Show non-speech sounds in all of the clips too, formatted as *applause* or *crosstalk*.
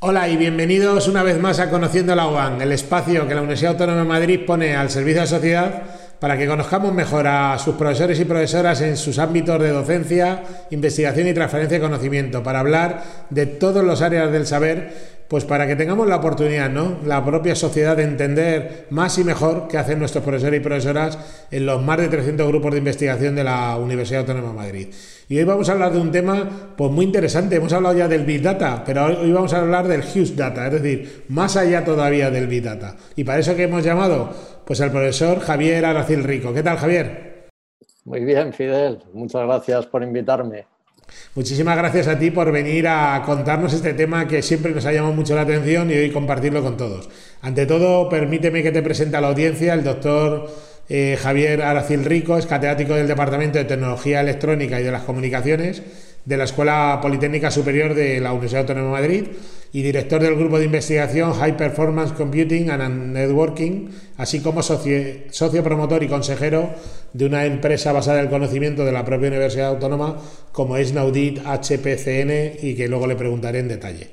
Hola y bienvenidos una vez más a Conociendo la UAN, el espacio que la Universidad Autónoma de Madrid pone al servicio de la sociedad para que conozcamos mejor a sus profesores y profesoras en sus ámbitos de docencia, investigación y transferencia de conocimiento, para hablar de todas las áreas del saber pues para que tengamos la oportunidad, ¿no? La propia sociedad de entender más y mejor qué hacen nuestros profesores y profesoras en los más de 300 grupos de investigación de la Universidad Autónoma de Madrid. Y hoy vamos a hablar de un tema pues muy interesante. Hemos hablado ya del Big Data, pero hoy vamos a hablar del Huge Data, es decir, más allá todavía del Big Data. Y para eso que hemos llamado pues al profesor Javier Aracil Rico. ¿Qué tal, Javier? Muy bien, Fidel. Muchas gracias por invitarme. Muchísimas gracias a ti por venir a contarnos este tema que siempre nos ha llamado mucho la atención y hoy compartirlo con todos. Ante todo, permíteme que te presente a la audiencia el doctor eh, Javier Aracil Rico, es catedrático del Departamento de Tecnología Electrónica y de las Comunicaciones de la Escuela Politécnica Superior de la Universidad Autónoma de Madrid y director del grupo de investigación High Performance Computing and Networking, así como socio, promotor y consejero de una empresa basada en el conocimiento de la propia Universidad Autónoma como es Naudit HPCN y que luego le preguntaré en detalle.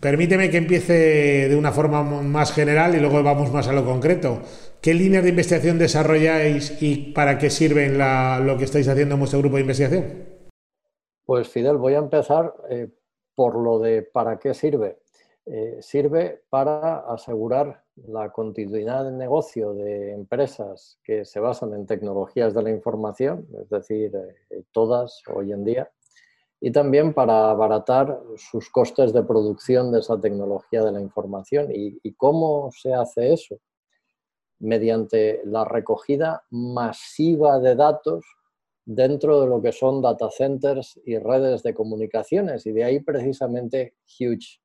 Permíteme que empiece de una forma más general y luego vamos más a lo concreto. ¿Qué líneas de investigación desarrolláis y para qué sirven lo que estáis haciendo en vuestro grupo de investigación? Pues Fidel, voy a empezar eh, por lo de para qué sirve. Eh, sirve para asegurar la continuidad de negocio de empresas que se basan en tecnologías de la información, es decir, eh, todas hoy en día, y también para abaratar sus costes de producción de esa tecnología de la información. ¿Y cómo se hace eso? Mediante la recogida masiva de datos dentro de lo que son data centers y redes de comunicaciones y de ahí precisamente huge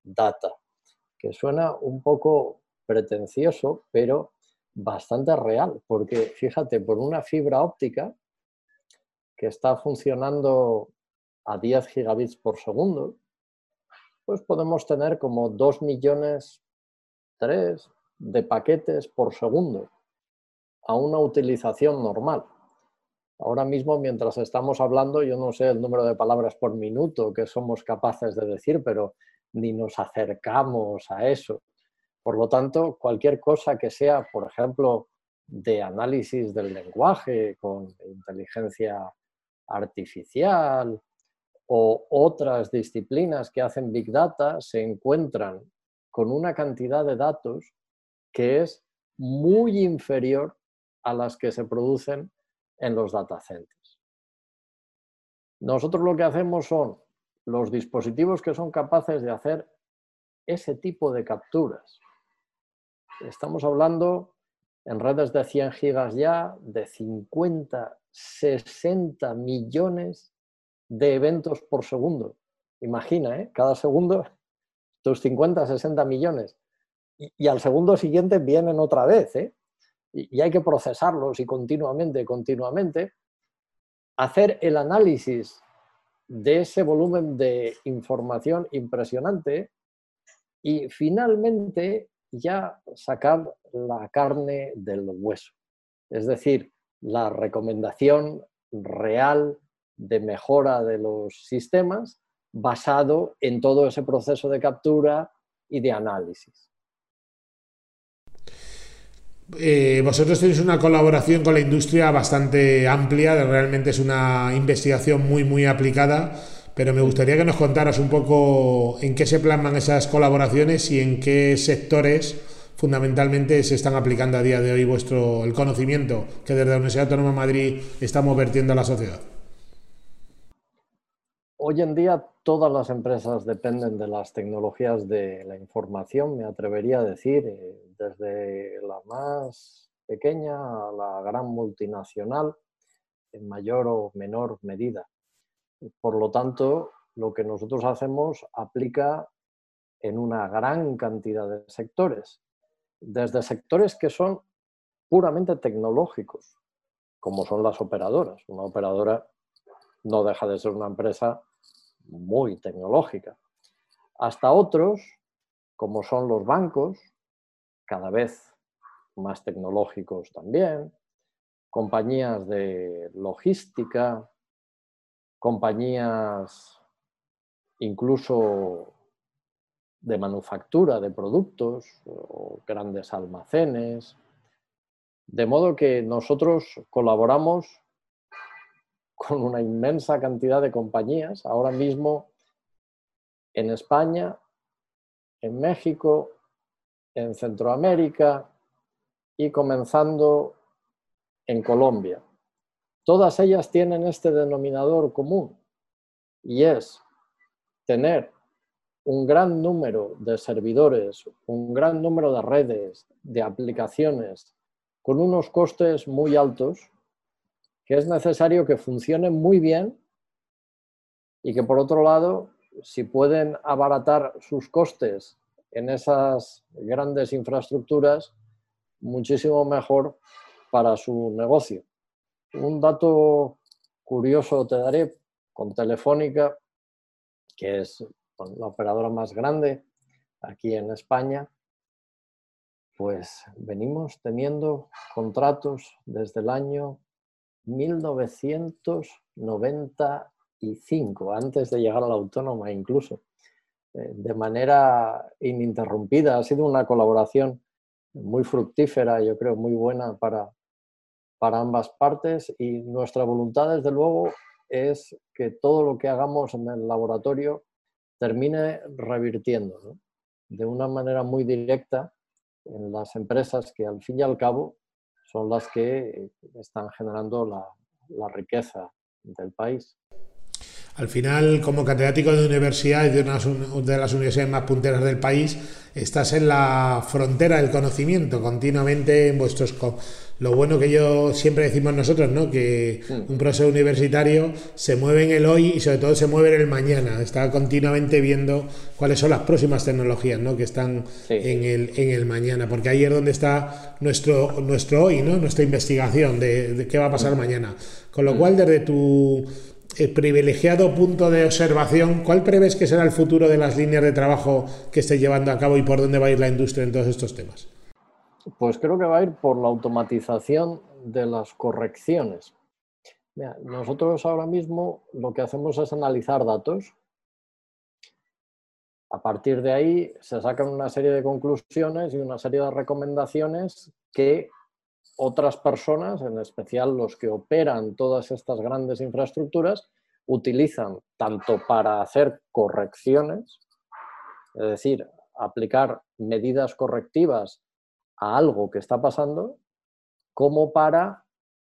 data, que suena un poco pretencioso, pero bastante real, porque fíjate, por una fibra óptica que está funcionando a 10 gigabits por segundo, pues podemos tener como 2 millones 3 de paquetes por segundo a una utilización normal. Ahora mismo, mientras estamos hablando, yo no sé el número de palabras por minuto que somos capaces de decir, pero ni nos acercamos a eso. Por lo tanto, cualquier cosa que sea, por ejemplo, de análisis del lenguaje con inteligencia artificial o otras disciplinas que hacen Big Data, se encuentran con una cantidad de datos que es muy inferior a las que se producen en los data centers. Nosotros lo que hacemos son los dispositivos que son capaces de hacer ese tipo de capturas. Estamos hablando en redes de 100 gigas ya de 50, 60 millones de eventos por segundo. Imagina, ¿eh? cada segundo tus 50, 60 millones. Y, y, al segundo siguiente vienen otra vez. ¿eh? Y hay que procesarlos y continuamente, continuamente, hacer el análisis de ese volumen de información impresionante y finalmente ya sacar la carne del hueso. Es decir, la recomendación real de mejora de los sistemas basado en todo ese proceso de captura y de análisis. Eh, vosotros tenéis una colaboración con la industria bastante amplia, realmente es una investigación muy, muy aplicada, pero me gustaría que nos contaras un poco en qué se plasman esas colaboraciones y en qué sectores fundamentalmente se están aplicando a día de hoy vuestro el conocimiento que desde la Universidad Autónoma de Madrid estamos vertiendo a la sociedad. Hoy en día todas las empresas dependen de las tecnologías de la información, me atrevería a decir, eh, desde la más pequeña a la gran multinacional, en mayor o menor medida. Por lo tanto, lo que nosotros hacemos aplica en una gran cantidad de sectores, desde sectores que son puramente tecnológicos, como son las operadoras. Una operadora no deja de ser una empresa muy tecnológica, hasta otros, como son los bancos, cada vez más tecnológicos también, compañías de logística, compañías incluso de manufactura de productos o grandes almacenes. De modo que nosotros colaboramos con una inmensa cantidad de compañías. Ahora mismo en España, en México, en Centroamérica y comenzando en Colombia. Todas ellas tienen este denominador común y es tener un gran número de servidores, un gran número de redes, de aplicaciones, con unos costes muy altos, que es necesario que funcionen muy bien y que por otro lado, si pueden abaratar sus costes en esas grandes infraestructuras, muchísimo mejor para su negocio. Un dato curioso te daré con Telefónica, que es la operadora más grande aquí en España, pues venimos teniendo contratos desde el año 1995, antes de llegar a la autónoma incluso, de manera ininterrumpida. Ha sido una colaboración muy fructífera, yo creo, muy buena para, para ambas partes y nuestra voluntad, desde luego, es que todo lo que hagamos en el laboratorio termine revirtiendo de una manera muy directa en las empresas que al fin y al cabo son las que están generando la, la riqueza del país. Al final, como catedrático de universidad y de una de las universidades más punteras del país, estás en la frontera del conocimiento continuamente en vuestros... Lo bueno que yo siempre decimos nosotros, ¿no? Que mm. un profesor universitario se mueve en el hoy y sobre todo se mueve en el mañana. Está continuamente viendo cuáles son las próximas tecnologías, ¿no? Que están en, el, en el mañana. Porque ahí es donde está nuestro, nuestro hoy, ¿no? Nuestra investigación de, qué va a pasar mm. mañana. Con lo cual, desde tu el privilegiado punto de observación, ¿cuál prevés que será el futuro de las líneas de trabajo que esté llevando a cabo y por dónde va a ir la industria en todos estos temas? Pues creo que va a ir por la automatización de las correcciones. nosotros ahora mismo lo que hacemos es analizar datos. A partir de ahí se sacan una serie de conclusiones y una serie de recomendaciones que otras personas, en especial los que operan todas estas grandes infraestructuras, utilizan tanto para hacer correcciones, es decir, aplicar medidas correctivas a algo que está pasando, como para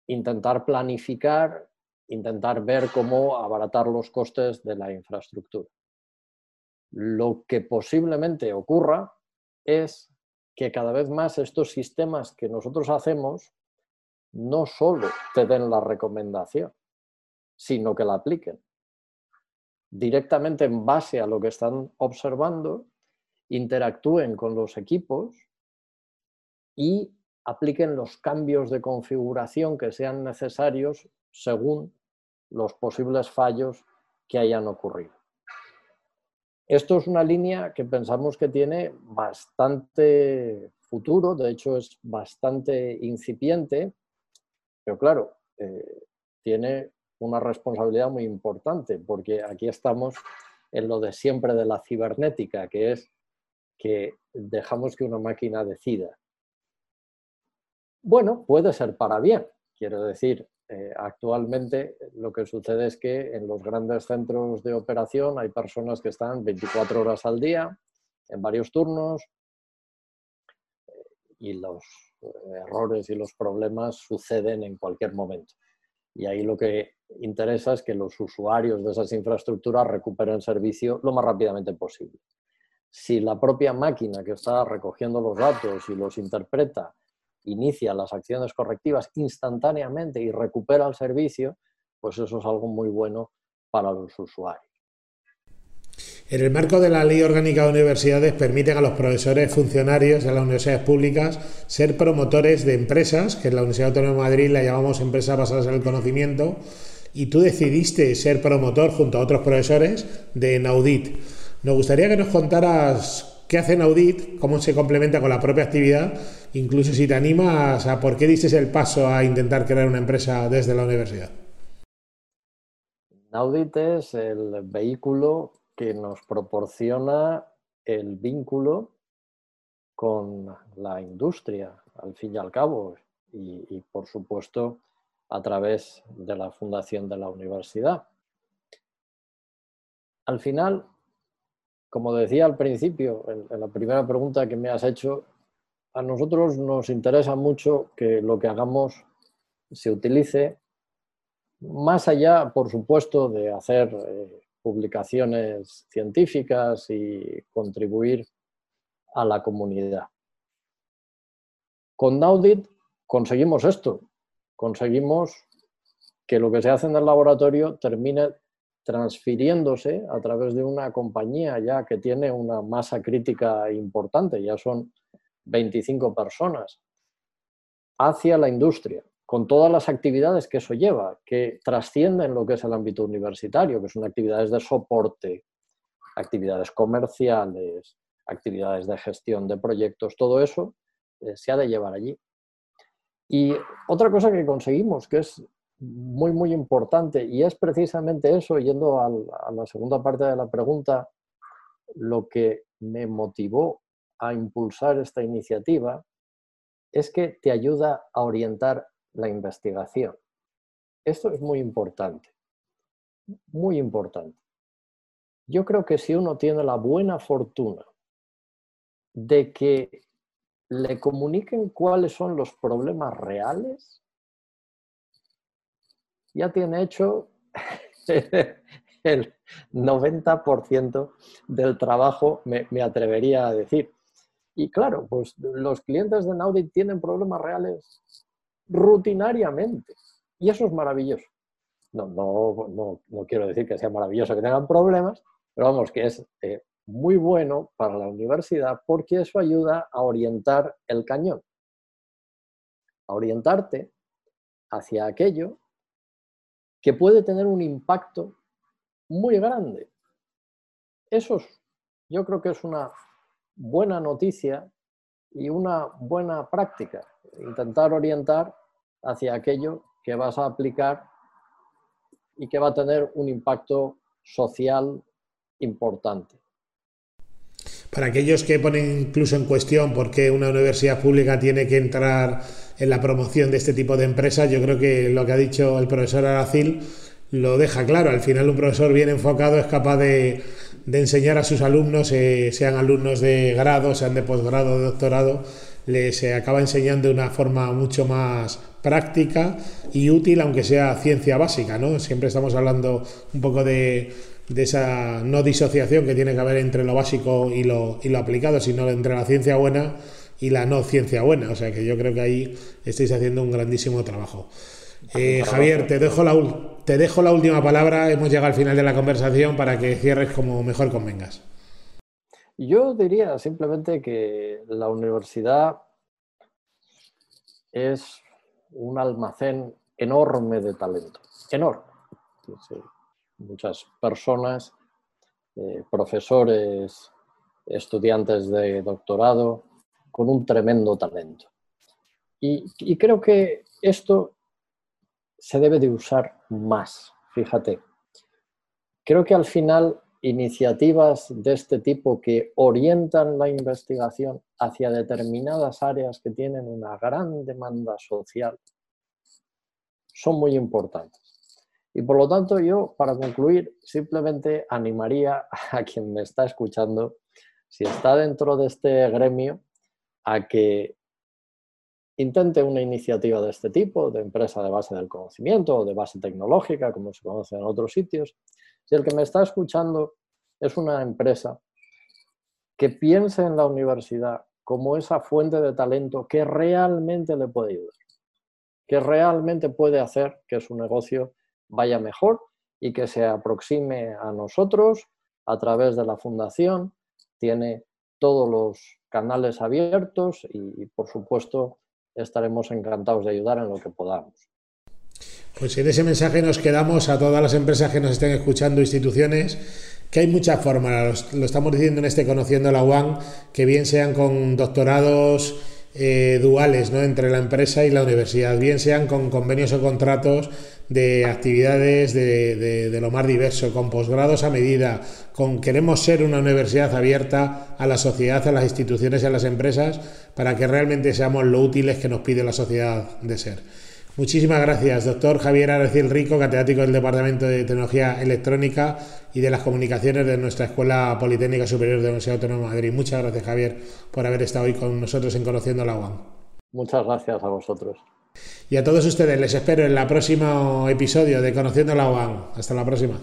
intentar planificar, intentar ver cómo abaratar los costes de la infraestructura. Lo que posiblemente ocurra es que cada vez más estos sistemas que nosotros hacemos no solo te den la recomendación, sino que la apliquen. Directamente en base a lo que están observando, interactúen con los equipos y apliquen los cambios de configuración que sean necesarios según los posibles fallos que hayan ocurrido. Esto es una línea que pensamos que tiene bastante futuro, de hecho es bastante incipiente, pero claro, eh, tiene una responsabilidad muy importante, porque aquí estamos en lo de siempre de la cibernética, que es que dejamos que una máquina decida. Bueno, puede ser para bien, quiero decir, eh, actualmente lo que sucede es que en los grandes centros de operación hay personas que están 24 horas al día, en varios turnos, eh, y los eh, errores y los problemas suceden en cualquier momento. Y ahí lo que interesa es que los usuarios de esas infraestructuras recuperen servicio lo más rápidamente posible. Si la propia máquina que está recogiendo los datos y los interpreta inicia las acciones correctivas instantáneamente y recupera el servicio, pues eso es algo muy bueno para los usuarios. En el marco de la Ley Orgánica de Universidades permiten a los profesores funcionarios de las universidades públicas ser promotores de empresas, que en la Universidad Autónoma de Madrid la llamamos empresas basadas en el conocimiento, y tú decidiste ser promotor junto a otros profesores de Naudit. Nos gustaría que nos contaras qué hace Naudit, cómo se complementa con la propia actividad incluso si te animas por qué dices el paso a intentar crear una empresa desde la universidad. Naudit es el vehículo que nos proporciona el vínculo con la industria, al fin y al cabo, y, por supuesto a través de la fundación de la universidad. Al final, como decía al principio, en, la primera pregunta que me has hecho, a nosotros nos interesa mucho que lo que hagamos se utilice más allá, por supuesto, de hacer eh, publicaciones científicas y contribuir a la comunidad. Con Naudit conseguimos esto, conseguimos que lo que se hace en el laboratorio termine transfiriéndose a través de una compañía ya que tiene una masa crítica importante, ya son 25 personas, hacia la industria, con todas las actividades que eso lleva, que trascienden lo que es el ámbito universitario, que son actividades de soporte, actividades comerciales, actividades de gestión de proyectos, todo eso eh, se ha de llevar allí. Y otra cosa que conseguimos, que es muy, muy importante, y es precisamente eso, yendo a la segunda parte de la pregunta, lo que me motivó a impulsar esta iniciativa es que te ayuda a orientar la investigación. Esto es muy importante, muy importante. Yo creo que si uno tiene la buena fortuna de que le comuniquen cuáles son los problemas reales, ya tiene hecho *laughs* el 90% del trabajo, me, atrevería a decir. Y claro, pues los clientes de Naudit tienen problemas reales rutinariamente. Y eso es maravilloso. No, no, no, quiero decir que sea maravilloso que tengan problemas, pero vamos, que es eh, muy bueno para la universidad porque eso ayuda a orientar el cañón, a orientarte hacia aquello que puede tener un impacto muy grande. Eso yo creo que es una buena noticia y una buena práctica, intentar orientar hacia aquello que vas a aplicar y que va a tener un impacto social importante. Para aquellos que ponen incluso en cuestión por qué una universidad pública tiene que entrar en la promoción de este tipo de empresas, yo creo que lo que ha dicho el profesor Aracil lo deja claro. Al final un profesor bien enfocado es capaz de, enseñar a sus alumnos, eh, sean alumnos de grado, sean de posgrado, de doctorado, les acaba enseñando de una forma mucho más práctica y útil, aunque sea ciencia básica, ¿no? Siempre estamos hablando un poco de de esa no disociación que tiene que haber entre lo básico y lo, y lo aplicado, sino entre la ciencia buena y la no ciencia buena. O sea que yo creo que ahí estáis haciendo un grandísimo trabajo. Eh, Javier, te dejo, la, te dejo la última palabra. Hemos llegado al final de la conversación para que cierres como mejor convengas. Yo diría simplemente que la universidad es un almacén enorme de talento. Enorme muchas personas, eh, profesores, estudiantes de doctorado, con un tremendo talento. Y, creo que esto se debe de usar más, fíjate. Creo que al final iniciativas de este tipo que orientan la investigación hacia determinadas áreas que tienen una gran demanda social son muy importantes. Y por lo tanto yo, para concluir, simplemente animaría *laughs* a quien me está escuchando, si está dentro de este gremio, a que intente una iniciativa de este tipo, de empresa de base del conocimiento o de base tecnológica, como se conoce en otros sitios. Si el que me está escuchando es una empresa que piense en la universidad como esa fuente de talento que realmente le puede ayudar, que realmente puede hacer que su negocio vaya mejor y que se aproxime a nosotros a través de la fundación. Tiene todos los canales abiertos y, por supuesto estaremos encantados de ayudar en lo que podamos. Pues en ese mensaje nos quedamos a todas las empresas que nos estén escuchando, instituciones, que hay muchas formas, lo estamos diciendo en este Conociendo la UAN, que bien sean con doctorados eh, duales ¿no? entre la empresa y la universidad, bien sean con convenios o contratos de actividades de, de, lo más diverso, con posgrados a medida, con queremos ser una universidad abierta a la sociedad, a las instituciones y a las empresas para que realmente seamos lo útiles que nos pide la sociedad de ser. Muchísimas gracias, doctor Javier Aracil Rico, catedrático del Departamento de Tecnología Electrónica y de las Comunicaciones de nuestra Escuela Politécnica Superior de la Universidad Autónoma de Madrid. Muchas gracias, Javier, por haber estado hoy con nosotros en Conociendo la UAM. Muchas gracias a vosotros. Y a todos ustedes les espero en el próximo episodio de Conociendo la UAM. Hasta la próxima.